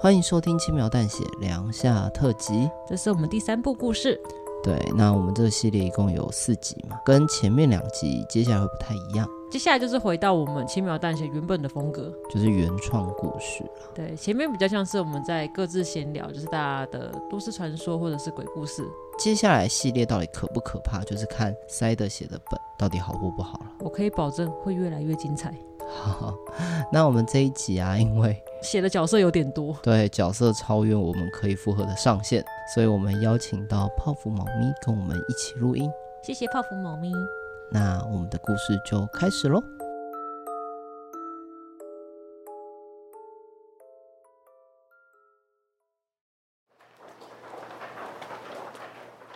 欢迎收听《轻描淡写凉夏特辑》，这是我们第三部故事。对，那我们这个系列一共有四集嘛，跟前面两集接下来会不太一样。接下来就是回到我们轻描淡写原本的风格，就是原创故事了。对，前面比较像是我们在各自闲聊，就是大家的都市传说或者是鬼故事。接下来系列到底可不可怕，就是看塞德写的本到底好或不好了。我可以保证会越来越精彩。好，那我们这一集啊，因为写的角色有点多，对，角色超越我们可以负荷的上限，所以我们邀请到泡芙猫咪跟我们一起录音。谢谢泡芙猫咪。那我们的故事就开始喽。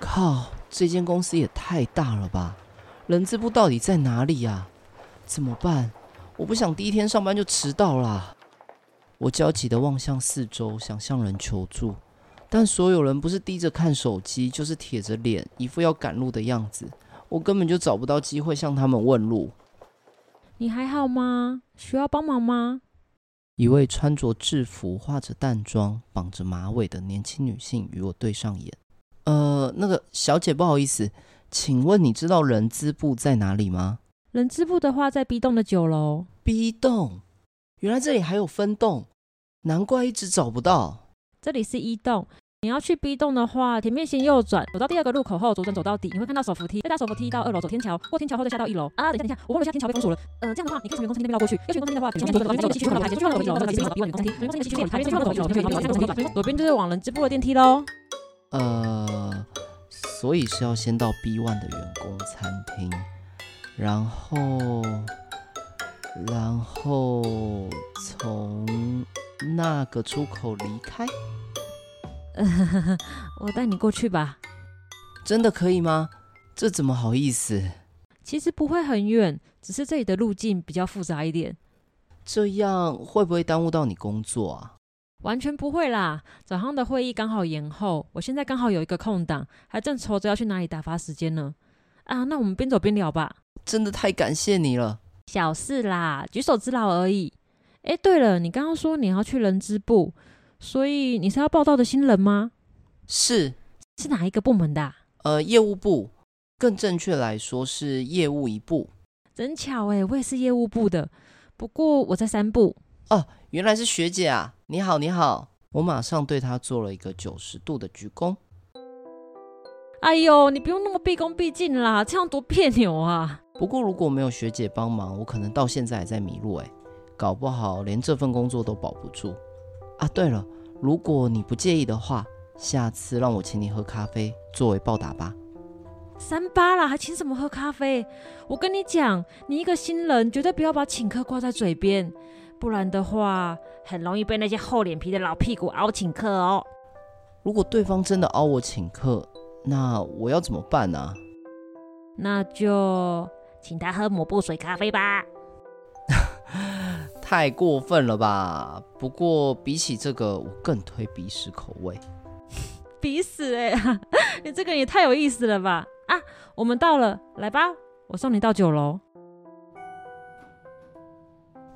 靠，这间公司也太大了吧？人资部到底在哪里呀？怎么办？我不想第一天上班就迟到啦。我焦急地望向四周，想向人求助，但所有人不是低着看手机，就是铁着脸，一副要赶路的样子。我根本就找不到机会向他们问路。你还好吗？需要帮忙吗？一位穿着制服、化着淡妆、绑着马尾的年轻女性与我对上眼。呃，那个小姐，不好意思，请问你知道人资部在哪里吗？人资部的话，在 B 栋的九楼。B 栋，原来这里还有分栋，难怪一直找不到。这里是一栋，你要去 B 栋的话，前面先右转，走到第二个路口后，左转走到底，你会看到手扶梯，再搭手扶梯到二楼走天桥，过天桥后再下到一楼。啊，等一下，等一下，我忘了下天桥被封锁了。呃，这样的话，你可以从员工餐厅那边绕过去。要去员工餐厅的话，请先左转走，继续往楼梯，继续往楼梯，继续往楼梯，继续往楼梯，继续往楼梯，员工餐厅继续往楼梯，继续往楼梯，继续往楼梯，左边就是往人资部的电梯喽。呃，所以是要先到 B one 的员工餐厅。然后，然后从那个出口离开。我带你过去吧。真的可以吗？这怎么好意思？其实不会很远，只是这里的路径比较复杂一点。这样会不会耽误到你工作啊？完全不会啦。早上的会议刚好延后，我现在刚好有一个空档，还正愁着要去哪里打发时间呢。啊，那我们边走边聊吧。真的太感谢你了，小事啦，举手之劳而已。哎，对了，你刚刚说你要去人资部，所以你是要报道的新人吗？是，是哪一个部门的啊？呃，业务部，更正确来说是业务一部。真巧哎，我也是业务部的，不过我在三部。哦，原来是学姐啊！你好，你好，我马上对她做了一个九十度的鞠躬。哎呦，你不用那么毕恭毕敬啦，这样多别扭啊！不过如果没有学姐帮忙，我可能到现在还在迷路哎，搞不好连这份工作都保不住啊！对了，如果你不介意的话，下次让我请你喝咖啡作为报答吧。三八啦，还请什么喝咖啡？我跟你讲，你一个新人绝对不要把请客挂在嘴边，不然的话很容易被那些厚脸皮的老屁股凹请客哦。如果对方真的凹我请客，那我要怎么办呢、啊？那就请他喝抹布水咖啡吧。太过分了吧？不过比起这个，我更推鼻屎口味。鼻屎哎、欸，你这个也太有意思了吧？啊，我们到了，来吧，我送你到九楼。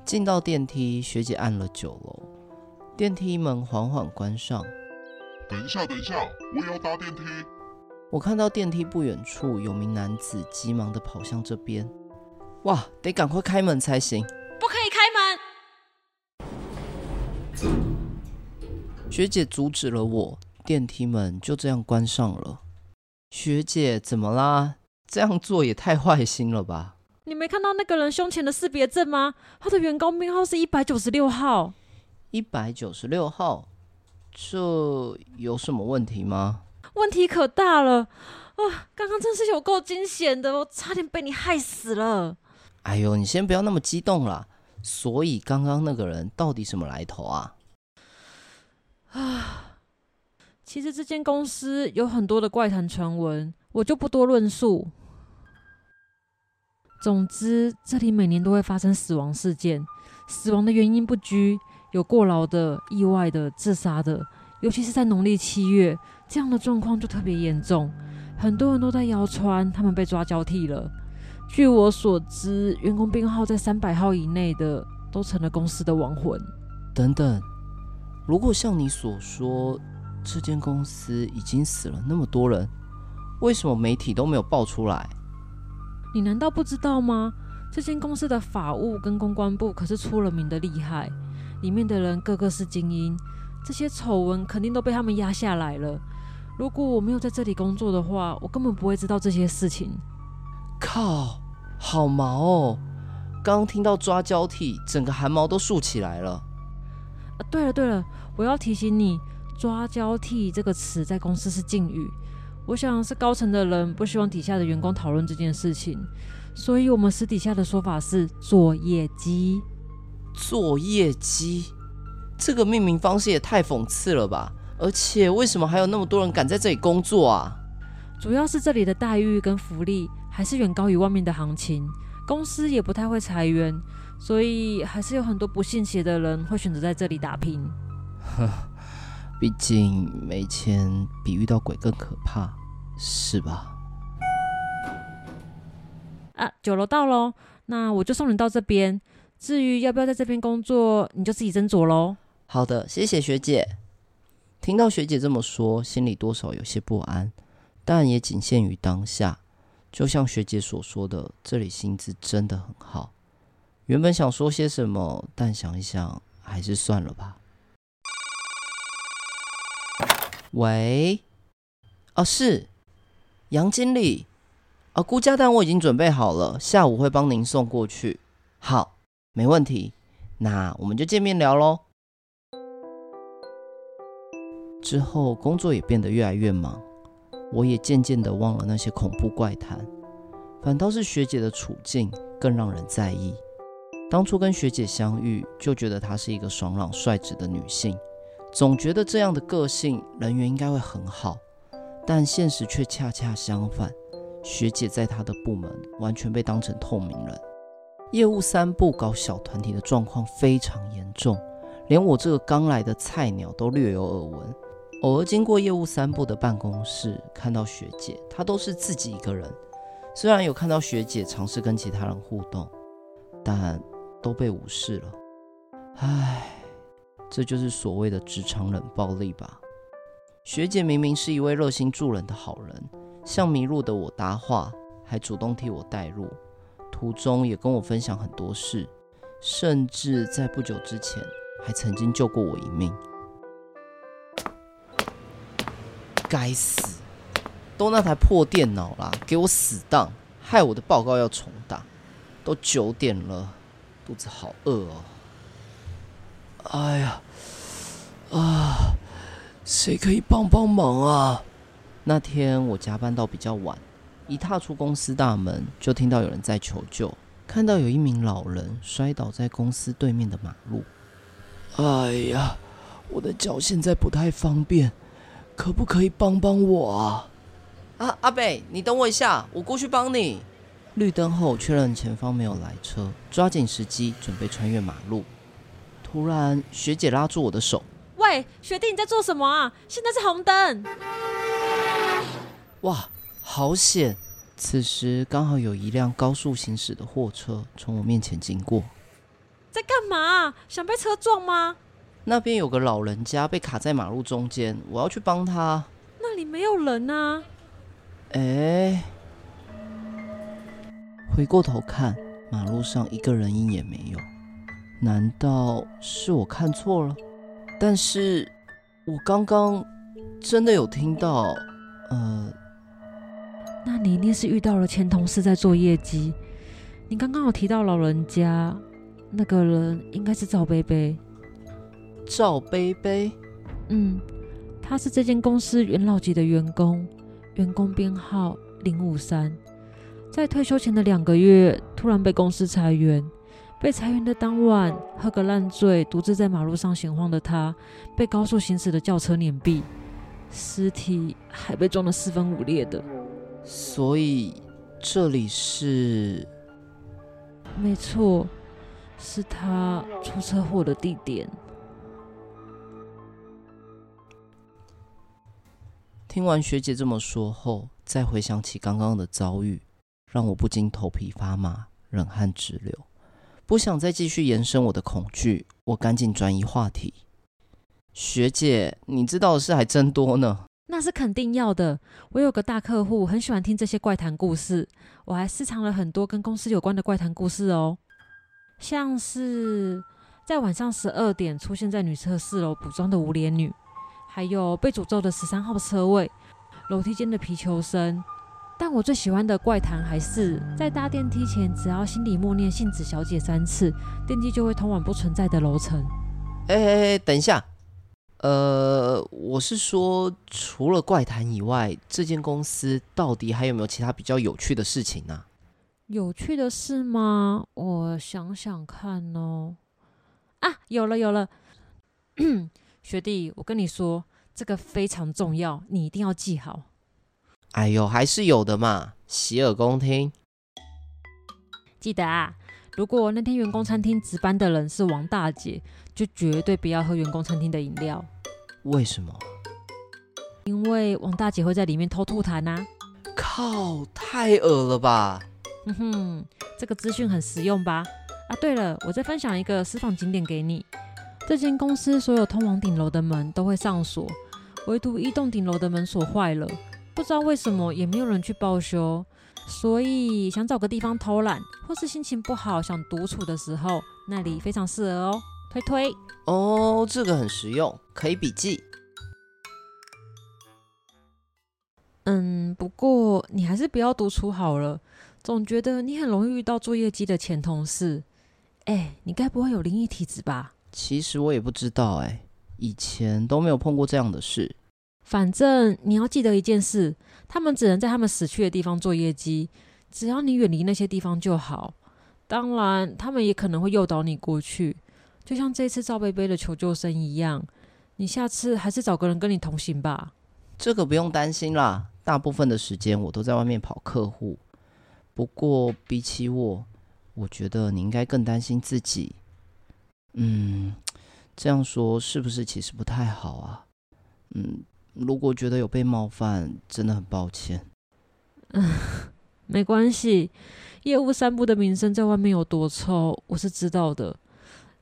进到电梯，学姐按了九楼，电梯门缓缓关上。等一下，等一下，我也要搭电梯。我看到电梯不远处有名男子急忙地跑向这边，哇，得赶快开门才行！不可以开门！学姐阻止了我，电梯门就这样关上了。学姐，怎么啦？这样做也太坏心了吧？你没看到那个人胸前的识别证吗？他的员工编号是一百九十六号。一百九十六号，这有什么问题吗？问题可大了啊！刚刚真是有够惊险的，我差点被你害死了。哎呦，你先不要那么激动啦。所以刚刚那个人到底什么来头啊？啊，其实这间公司有很多的怪谈传闻，我就不多论述。总之，这里每年都会发生死亡事件，死亡的原因不拘，有过劳的、意外的、自杀的，尤其是在农历七月，这样的状况就特别严重。很多人都在谣传他们被抓交替了。据我所知，员工编号在三百号以内的，都成了公司的亡魂。等等，如果像你所说，这间公司已经死了那么多人，为什么媒体都没有爆出来？你难道不知道吗？这间公司的法务跟公关部可是出了名的厉害，里面的人个个是精英，这些丑闻肯定都被他们压下来了。如果我没有在这里工作的话，我根本不会知道这些事情。靠，好毛哦！刚听到抓交替，整个汗毛都竖起来了。啊，对了对了，我要提醒你，抓交替这个词在公司是禁语。我想是高层的人不希望底下的员工讨论这件事情，所以我们私底下的说法是作业绩。做业绩，这个命名方式也太讽刺了吧！而且为什么还有那么多人敢在这里工作啊？主要是这里的待遇跟福利还是远高于外面的行情，公司也不太会裁员，所以还是有很多不信邪的人会选择在这里打拼。哼。毕竟没钱比遇到鬼更可怕，是吧？啊，酒楼到喽，那我就送你到这边。至于要不要在这边工作，你就自己斟酌喽。好的，谢谢学姐。听到学姐这么说，心里多少有些不安，但也仅限于当下。就像学姐所说的，这里薪资真的很好。原本想说些什么，但想一想，还是算了吧。喂，啊，是杨经理，啊，估价单我已经准备好了，下午会帮您送过去。好，没问题，那我们就见面聊喽。之后工作也变得越来越忙，我也渐渐的忘了那些恐怖怪谈，反倒是学姐的处境更让人在意。当初跟学姐相遇，就觉得她是一个爽朗率直的女性。总觉得这样的个性人缘应该会很好，但现实却恰恰相反。学姐在她的部门完全被当成透明人，业务三部搞小团体的状况非常严重，连我这个刚来的菜鸟都略有耳闻。偶尔经过业务三部的办公室，看到学姐，她都是自己一个人。虽然有看到学姐尝试跟其他人互动，但都被无视了。唉。这就是所谓的职场冷暴力吧？学姐明明是一位热心助人的好人，向迷路的我搭话，还主动替我带路，途中也跟我分享很多事，甚至在不久之前还曾经救过我一命。该死！都那台破电脑啦，给我死当，害我的报告要重打。都九点了，肚子好饿哦。哎呀，啊，谁可以帮帮忙啊？那天我加班到比较晚，一踏出公司大门，就听到有人在求救，看到有一名老人摔倒在公司对面的马路。哎呀，我的脚现在不太方便，可不可以帮帮我啊？啊，阿北，你等我一下，我过去帮你。绿灯后确认前方没有来车，抓紧时机准备穿越马路。突然，学姐拉住我的手。喂，学弟，你在做什么啊？现在是红灯。哇，好险！此时刚好有一辆高速行驶的货车从我面前经过。在干嘛？想被车撞吗？那边有个老人家被卡在马路中间，我要去帮他。那里没有人啊。哎，回过头看，马路上一个人影也没有。难道是我看错了？但是我刚刚真的有听到，呃，那你一定是遇到了前同事在做业绩。你刚刚有提到老人家，那个人应该是赵贝贝。赵贝贝？嗯，他是这间公司元老级的员工，员工编号零五三，在退休前的两个月，突然被公司裁员。被裁员的当晚，喝个烂醉，独自在马路上闲晃的他，被高速行驶的轿车碾毙，尸体还被撞得四分五裂的。所以这里是？没错，是他出车祸的地点。听完学姐这么说后，再回想起刚刚的遭遇，让我不禁头皮发麻，冷汗直流。不想再继续延伸我的恐惧，我赶紧转移话题。学姐，你知道的事还真多呢。那是肯定要的。我有个大客户，很喜欢听这些怪谈故事。我还私藏了很多跟公司有关的怪谈故事哦，像是在晚上十二点出现在女厕四楼补妆的无脸女，还有被诅咒的十三号车位，楼梯间的皮球声。但我最喜欢的怪谈还是在搭电梯前，只要心里默念“杏子小姐”三次，电梯就会通往不存在的楼层。哎哎哎，等一下，呃，我是说，除了怪谈以外，这间公司到底还有没有其他比较有趣的事情呢？有趣的事吗？我想想看哦。啊，有了有了，学弟，我跟你说，这个非常重要，你一定要记好。哎呦，还是有的嘛，洗耳恭听。记得啊，如果那天员工餐厅值班的人是王大姐，就绝对不要喝员工餐厅的饮料。为什么？因为王大姐会在里面偷吐痰呐。靠，太恶了吧！哼哼，这个资讯很实用吧？啊，对了，我再分享一个私房景点给你。这间公司所有通往顶楼的门都会上锁，唯独一栋顶楼的门锁坏了。不知道为什么也没有人去报修，所以想找个地方偷懒，或是心情不好想独处的时候，那里非常适合哦。推推哦，这个很实用，可以笔记。嗯，不过你还是不要独处好了，总觉得你很容易遇到作业绩的前同事。哎，你该不会有灵异体质吧？其实我也不知道，哎，以前都没有碰过这样的事。反正你要记得一件事，他们只能在他们死去的地方做业绩，只要你远离那些地方就好。当然，他们也可能会诱导你过去，就像这次赵贝贝的求救声一样。你下次还是找个人跟你同行吧。这个不用担心啦，大部分的时间我都在外面跑客户。不过比起我，我觉得你应该更担心自己。嗯，这样说是不是其实不太好啊？嗯。如果觉得有被冒犯，真的很抱歉。嗯，没关系。业务三部的名声在外面有多臭，我是知道的。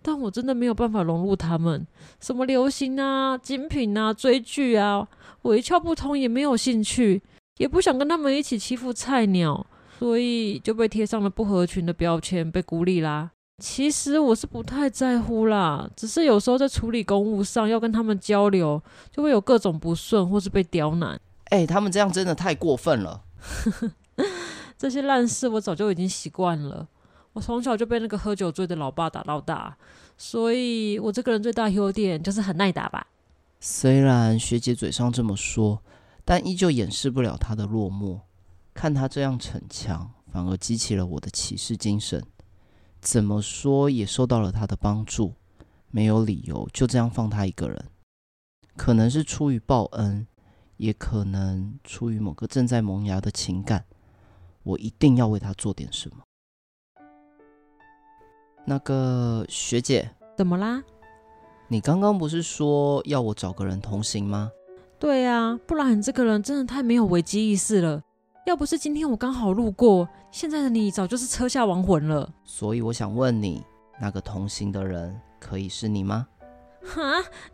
但我真的没有办法融入他们。什么流行啊、精品啊、追剧啊，我一窍不通，也没有兴趣，也不想跟他们一起欺负菜鸟，所以就被贴上了不合群的标签，被孤立啦。其实我是不太在乎啦，只是有时候在处理公务上要跟他们交流，就会有各种不顺或是被刁难。哎、欸，他们这样真的太过分了。这些烂事我早就已经习惯了。我从小就被那个喝酒醉的老爸打到大，所以我这个人最大优点就是很耐打吧。虽然学姐嘴上这么说，但依旧掩饰不了她的落寞。看她这样逞强，反而激起了我的骑士精神。怎么说也受到了他的帮助，没有理由就这样放他一个人。可能是出于报恩，也可能出于某个正在萌芽的情感。我一定要为他做点什么。那个学姐，怎么啦？你刚刚不是说要我找个人同行吗？对呀，不然你这个人真的太没有危机意识了。要不是今天我刚好路过，现在的你早就是车下亡魂了。所以我想问你，那个同行的人可以是你吗？哈，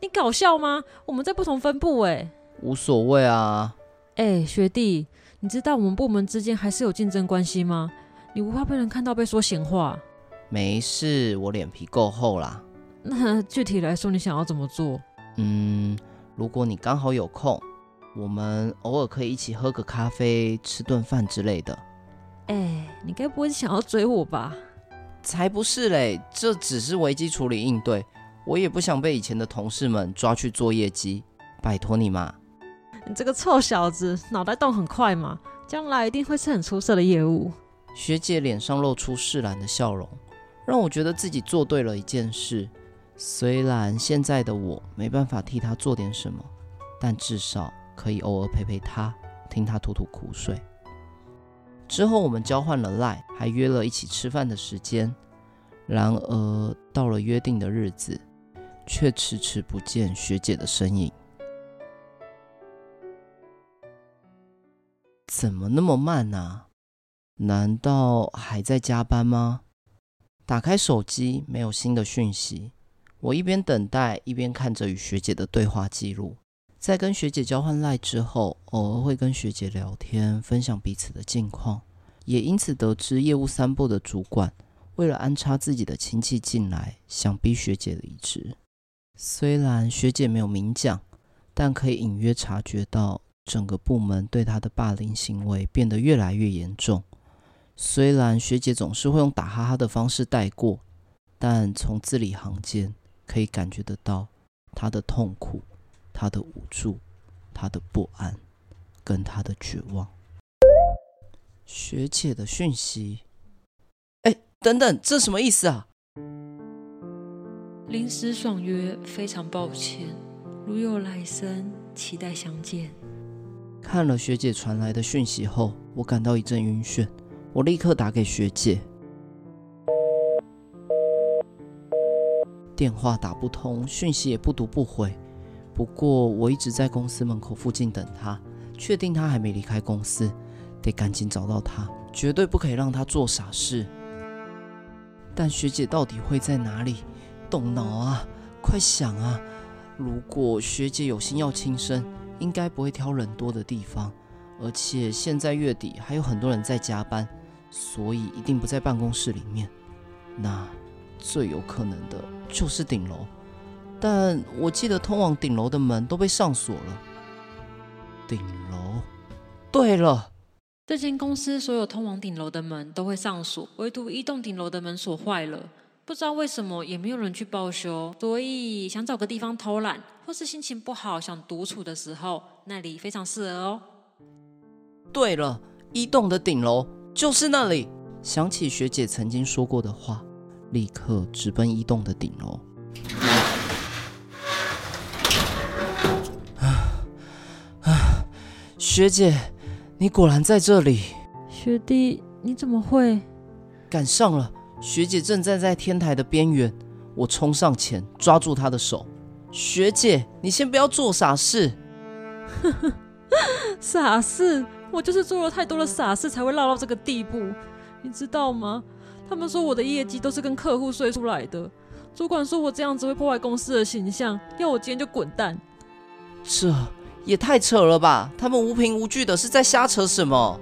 你搞笑吗？我们在不同分部哎。无所谓啊。哎，学弟，你知道我们部门之间还是有竞争关系吗？你不怕被人看到被说闲话？没事，我脸皮够厚啦。那具体来说，你想要怎么做？嗯，如果你刚好有空。我们偶尔可以一起喝个咖啡、吃顿饭之类的。哎，你该不会想要追我吧？才不是嘞，这只是危机处理应对。我也不想被以前的同事们抓去做业绩，拜托你嘛。你这个臭小子，脑袋动很快嘛，将来一定会是很出色的业务。学姐脸上露出释然的笑容，让我觉得自己做对了一件事。虽然现在的我没办法替她做点什么，但至少可以偶尔陪陪他，听他吐吐苦水。之后我们交换了 LINE，还约了一起吃饭的时间。然而到了约定的日子，却迟迟不见学姐的身影。怎么那么慢啊？难道还在加班吗？打开手机，没有新的讯息。我一边等待，一边看着与学姐的对话记录。在跟学姐交换赖之后，偶尔会跟学姐聊天，分享彼此的近况，也因此得知业务三部的主管为了安插自己的亲戚进来，想逼学姐离职。虽然学姐没有明讲，但可以隐约察觉到整个部门对她的霸凌行为变得越来越严重。虽然学姐总是会用打哈哈的方式带过，但从字里行间。可以感觉得到她的痛苦，他的无助，他的不安，跟他的绝望。学姐的讯息，哎，等等，这什么意思啊？临时爽约，非常抱歉，如有来生，期待相见。看了学姐传来的讯息后，我感到一阵晕眩，我立刻打给学姐。电话打不通，讯息也不读不回。不过我一直在公司门口附近等他，确定他还没离开公司，得赶紧找到他，绝对不可以让他做傻事。但学姐到底会在哪里？动脑啊，快想啊！如果学姐有心要轻生，应该不会挑人多的地方，而且现在月底还有很多人在加班，所以一定不在办公室里面。那最有可能的。就是顶楼，但我记得通往顶楼的门都被上锁了。顶楼，对了，这间公司所有通往顶楼的门都会上锁，唯独一栋顶楼的门锁坏了，不知道为什么也没有人去报修，所以想找个地方偷懒，或是心情不好想独处的时候，那里非常适合哦。对了，一栋的顶楼就是那里。想起学姐曾经说过的话。立刻直奔一栋的顶楼。学姐，你果然在这里。学弟，你怎么会？赶上了，学姐正站在天台的边缘。我冲上前抓住她的手。学姐，你先不要做傻事。傻事？我就是做了太多的傻事，才会落到这个地步，你知道吗？他们说我的业绩都是跟客户睡出来的，主管说我这样子会破坏公司的形象，要我今天就滚蛋。这也太扯了吧！他们无凭无据的是在瞎扯什么？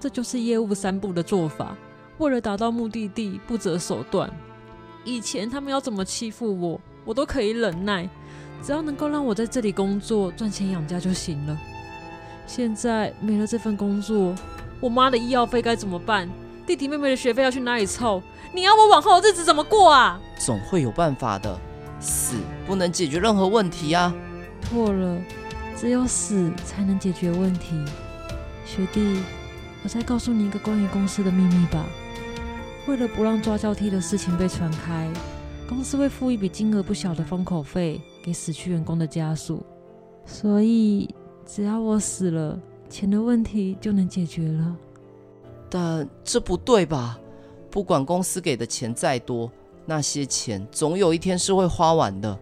这就是业务三部的做法，为了达到目的地不择手段。以前他们要怎么欺负我，我都可以忍耐，只要能够让我在这里工作赚钱养家就行了。现在没了这份工作，我妈的医药费该怎么办？弟弟妹妹的学费要去哪里凑？你要我往后的日子怎么过啊？总会有办法的，死不能解决任何问题啊！错了，只有死才能解决问题。学弟，我再告诉你一个关于公司的秘密吧。为了不让抓交替的事情被传开，公司会付一笔金额不小的封口费给死去员工的家属。所以，只要我死了，钱的问题就能解决了。但这不对吧？不管公司给的钱再多，那些钱总有一天是会花完的。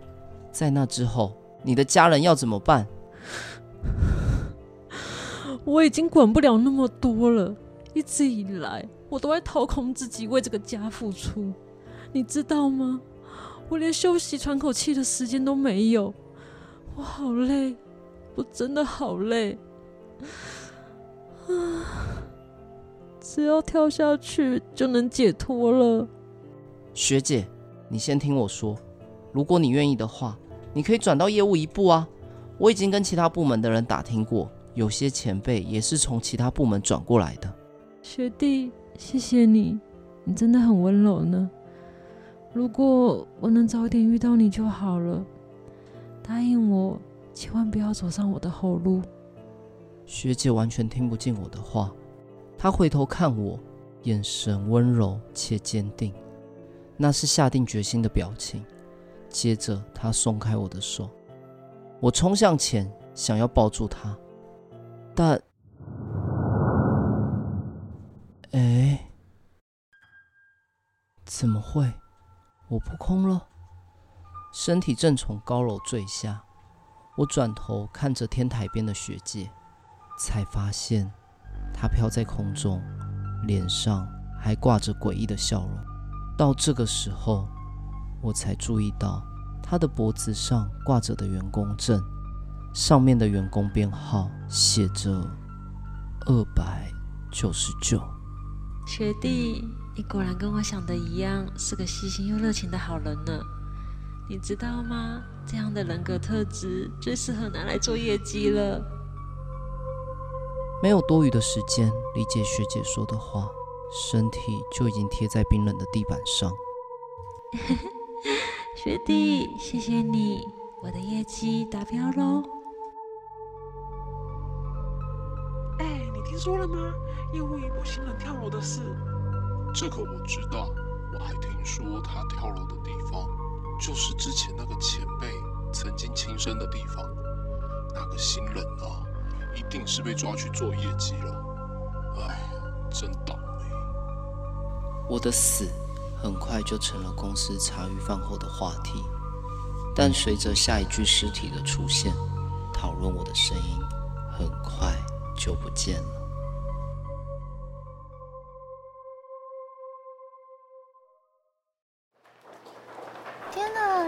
在那之后，你的家人要怎么办？我已经管不了那么多了。一直以来，我都在掏空自己为这个家付出，你知道吗？我连休息喘口气的时间都没有。我好累，我真的好累。啊。只要跳下去就能解脱了。学姐，你先听我说，如果你愿意的话，你可以转到业务一部啊。我已经跟其他部门的人打听过，有些前辈也是从其他部门转过来的。学弟，谢谢你，你真的很温柔呢。如果我能早点遇到你就好了。答应我，千万不要走上我的后路。学姐完全听不进我的话。她回头看我，眼神温柔且坚定。那是下定决心的表情。接着，她松开我的手，我冲向前，想要抱住他，但，哎，怎么会？我扑空了，身体正从高楼坠下。我转头看着天台边的学姐，才发现她飘在空中，脸上还挂着诡异的笑容。到这个时候，我才注意到她的脖子上挂着的员工证，上面的员工编号写着二百九十九。学弟，你果然跟我想的一样，是个细心又热情的好人呢。你知道吗？这样的人格特质最适合拿来做业绩了。没有多余的时间理解学姐说的话，身体就已经贴在冰冷的地板上。学弟，谢谢你，我的业绩达标喽。哎，你听说了吗？业务一部新人跳楼的事。这个我知道，我还听说他跳楼的地方。就是之前那个前辈曾经轻生的地方，那个新人啊，一定是被抓去做业绩了。哎，真倒霉！我的死很快就成了公司茶余饭后的话题，但随着下一具尸体的出现，讨论我的声音很快就不见了。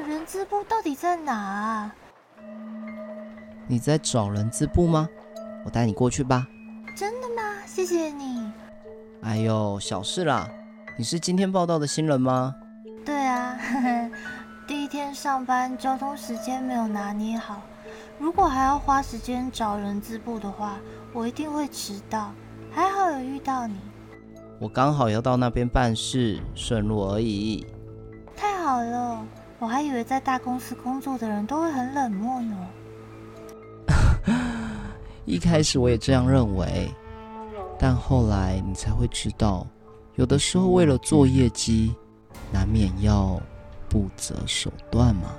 人资部到底在哪啊？你在找人资部吗？我带你过去吧。真的吗？谢谢你。哎呦，小事啦。你是今天报道的新人吗？对啊，呵呵，第一天上班，交通时间没有拿捏好。如果还要花时间找人资部的话，我一定会迟到。还好有遇到你。我刚好要到那边办事，顺路而已。太好了。我还以为在大公司工作的人都会很冷漠呢。一开始我也这样认为，但后来你才会知道，有的时候为了做业绩，难免要不择手段嘛。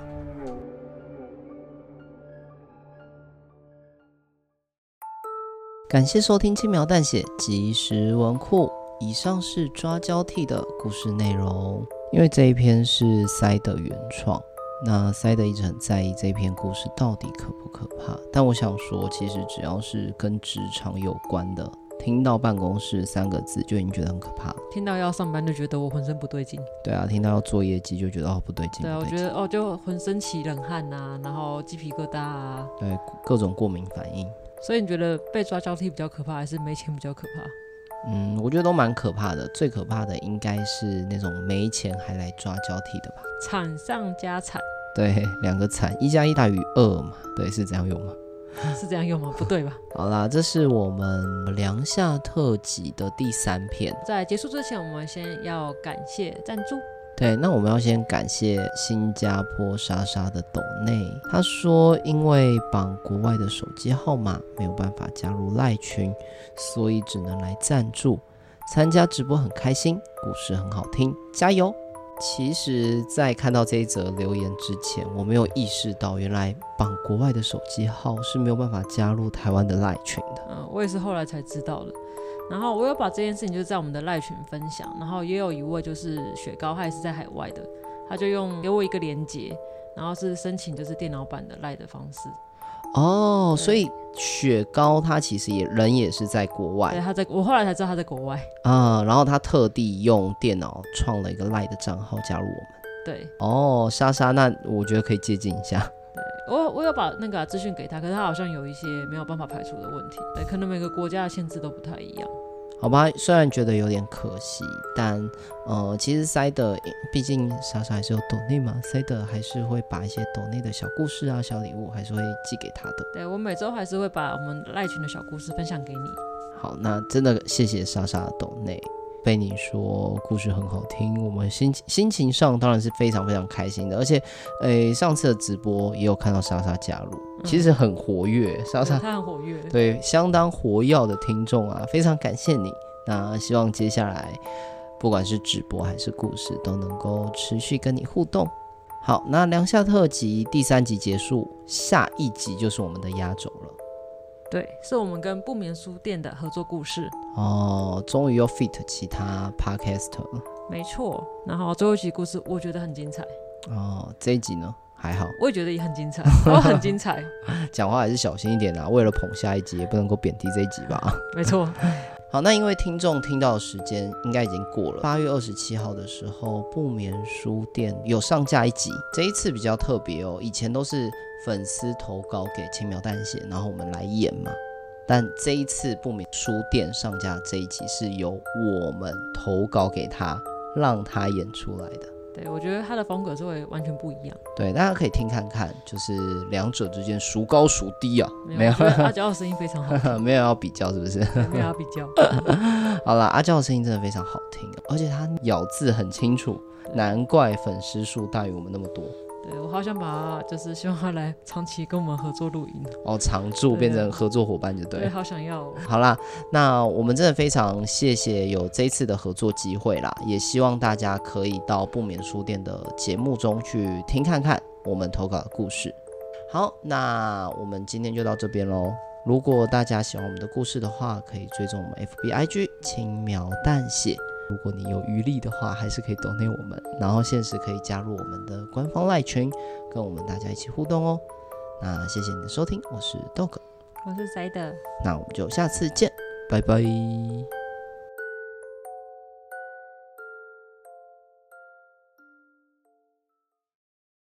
感谢收听轻描淡写即时文库，以上是抓交替的故事内容。因为这一篇是塞德原创，那塞德一直很在意这篇故事到底可不可怕。但我想说，其实只要是跟职场有关的，听到办公室三个字就已经觉得很可怕了。听到要上班就觉得我浑身不对劲。对啊，听到要做业绩就觉得哦不对劲。对啊，我觉得哦就浑身起冷汗呐、啊，然后鸡皮疙瘩啊。对，各种过敏反应。所以你觉得被抓交替比较可怕，还是没钱比较可怕？嗯，我觉得都蛮可怕的。最可怕的应该是那种没钱还来抓交替的吧？惨上加惨。对，两个惨，一加一大于二嘛。对，是这样用吗？是这样用吗？不对吧？好啦，这是我们凉夏特辑的第三篇。在结束之前，我们先要感谢赞助。对，那我们要先感谢新加坡莎莎的抖内。他说，因为绑国外的手机号码没有办法加入赖群，所以只能来赞助。参加直播很开心，故事很好听，加油！其实，在看到这一则留言之前，我没有意识到，原来绑国外的手机号是没有办法加入台湾的赖群的。嗯，我也是后来才知道的。然后我有把这件事情就在我们的赖群分享，然后也有一位就是雪糕，他也是在海外的，他就用给我一个连接，然后是申请就是电脑版的赖的方式。哦，所以雪糕他其实也人也是在国外，对，他在我后来才知道他在国外啊，然后他特地用电脑创了一个赖的账号加入我们。对，哦，莎莎，那我觉得可以借鉴一下。我我有把那个资讯给他，可是他好像有一些没有办法排除的问题，对，可能每个国家的限制都不太一样。好吧，虽然觉得有点可惜，但呃，其实塞德毕竟莎莎还是有抖内嘛，塞德还是会把一些抖内的小故事啊、小礼物还是会寄给他的。对，我每周还是会把我们赖群的小故事分享给你。好，那真的谢谢莎莎的抖内。被你说故事很好听，我们心心情上当然是非常非常开心的，而且，诶、欸，上次的直播也有看到莎莎加入，其实很活跃，莎莎她很活跃，对，相当活跃的听众啊，非常感谢你。那希望接下来，不管是直播还是故事，都能够持续跟你互动。好，那凉夏特辑第三集结束，下一集就是我们的压轴了。对，是我们跟不眠书店的合作故事。哦，终于又 fit 其他 podcast 了。没错，然后最后一集故事我觉得很精彩。哦，这一集呢？还好，我也觉得也很精彩，我 很精彩。讲话还是小心一点啊，为了捧下一集，也不能够贬低这一集吧。没错。好，那因为听众听到的时间应该已经过了，八月二十七号的时候，不眠书店有上架一集，这一次比较特别哦。以前都是粉丝投稿给轻描淡写，然后我们来演嘛。但这一次不眠书店上架这一集是由我们投稿给他，让他演出来的。对，我觉得他的风格是会完全不一样。对，大家可以听看看，就是两者之间孰高孰低啊？没有，阿娇的声音非常好，没有要比较，是不是？没有要比较。好啦，阿娇的声音真的非常好听，而且她咬字很清楚，难怪粉丝数大于我们那么多。对，我好想把他，就是希望他来 长期跟我们合作录音哦，常驻变成合作伙伴就对。对，好想要哦。好啦，那我们真的非常谢谢有这次的合作机会啦，也希望大家可以到不眠书店的节目中去听看看我们投稿的故事。好，那我们今天就到这边喽。如果大家喜欢我们的故事的话，可以追踪我们 FBIG 轻描淡血。如果你有余力的话，还是可以 donate 我们，然后现时可以加入我们的官方赖群，跟我们大家一起互动哦。那谢谢你的收听，我是 Dog，我是 Side，那我们就下次见，拜拜。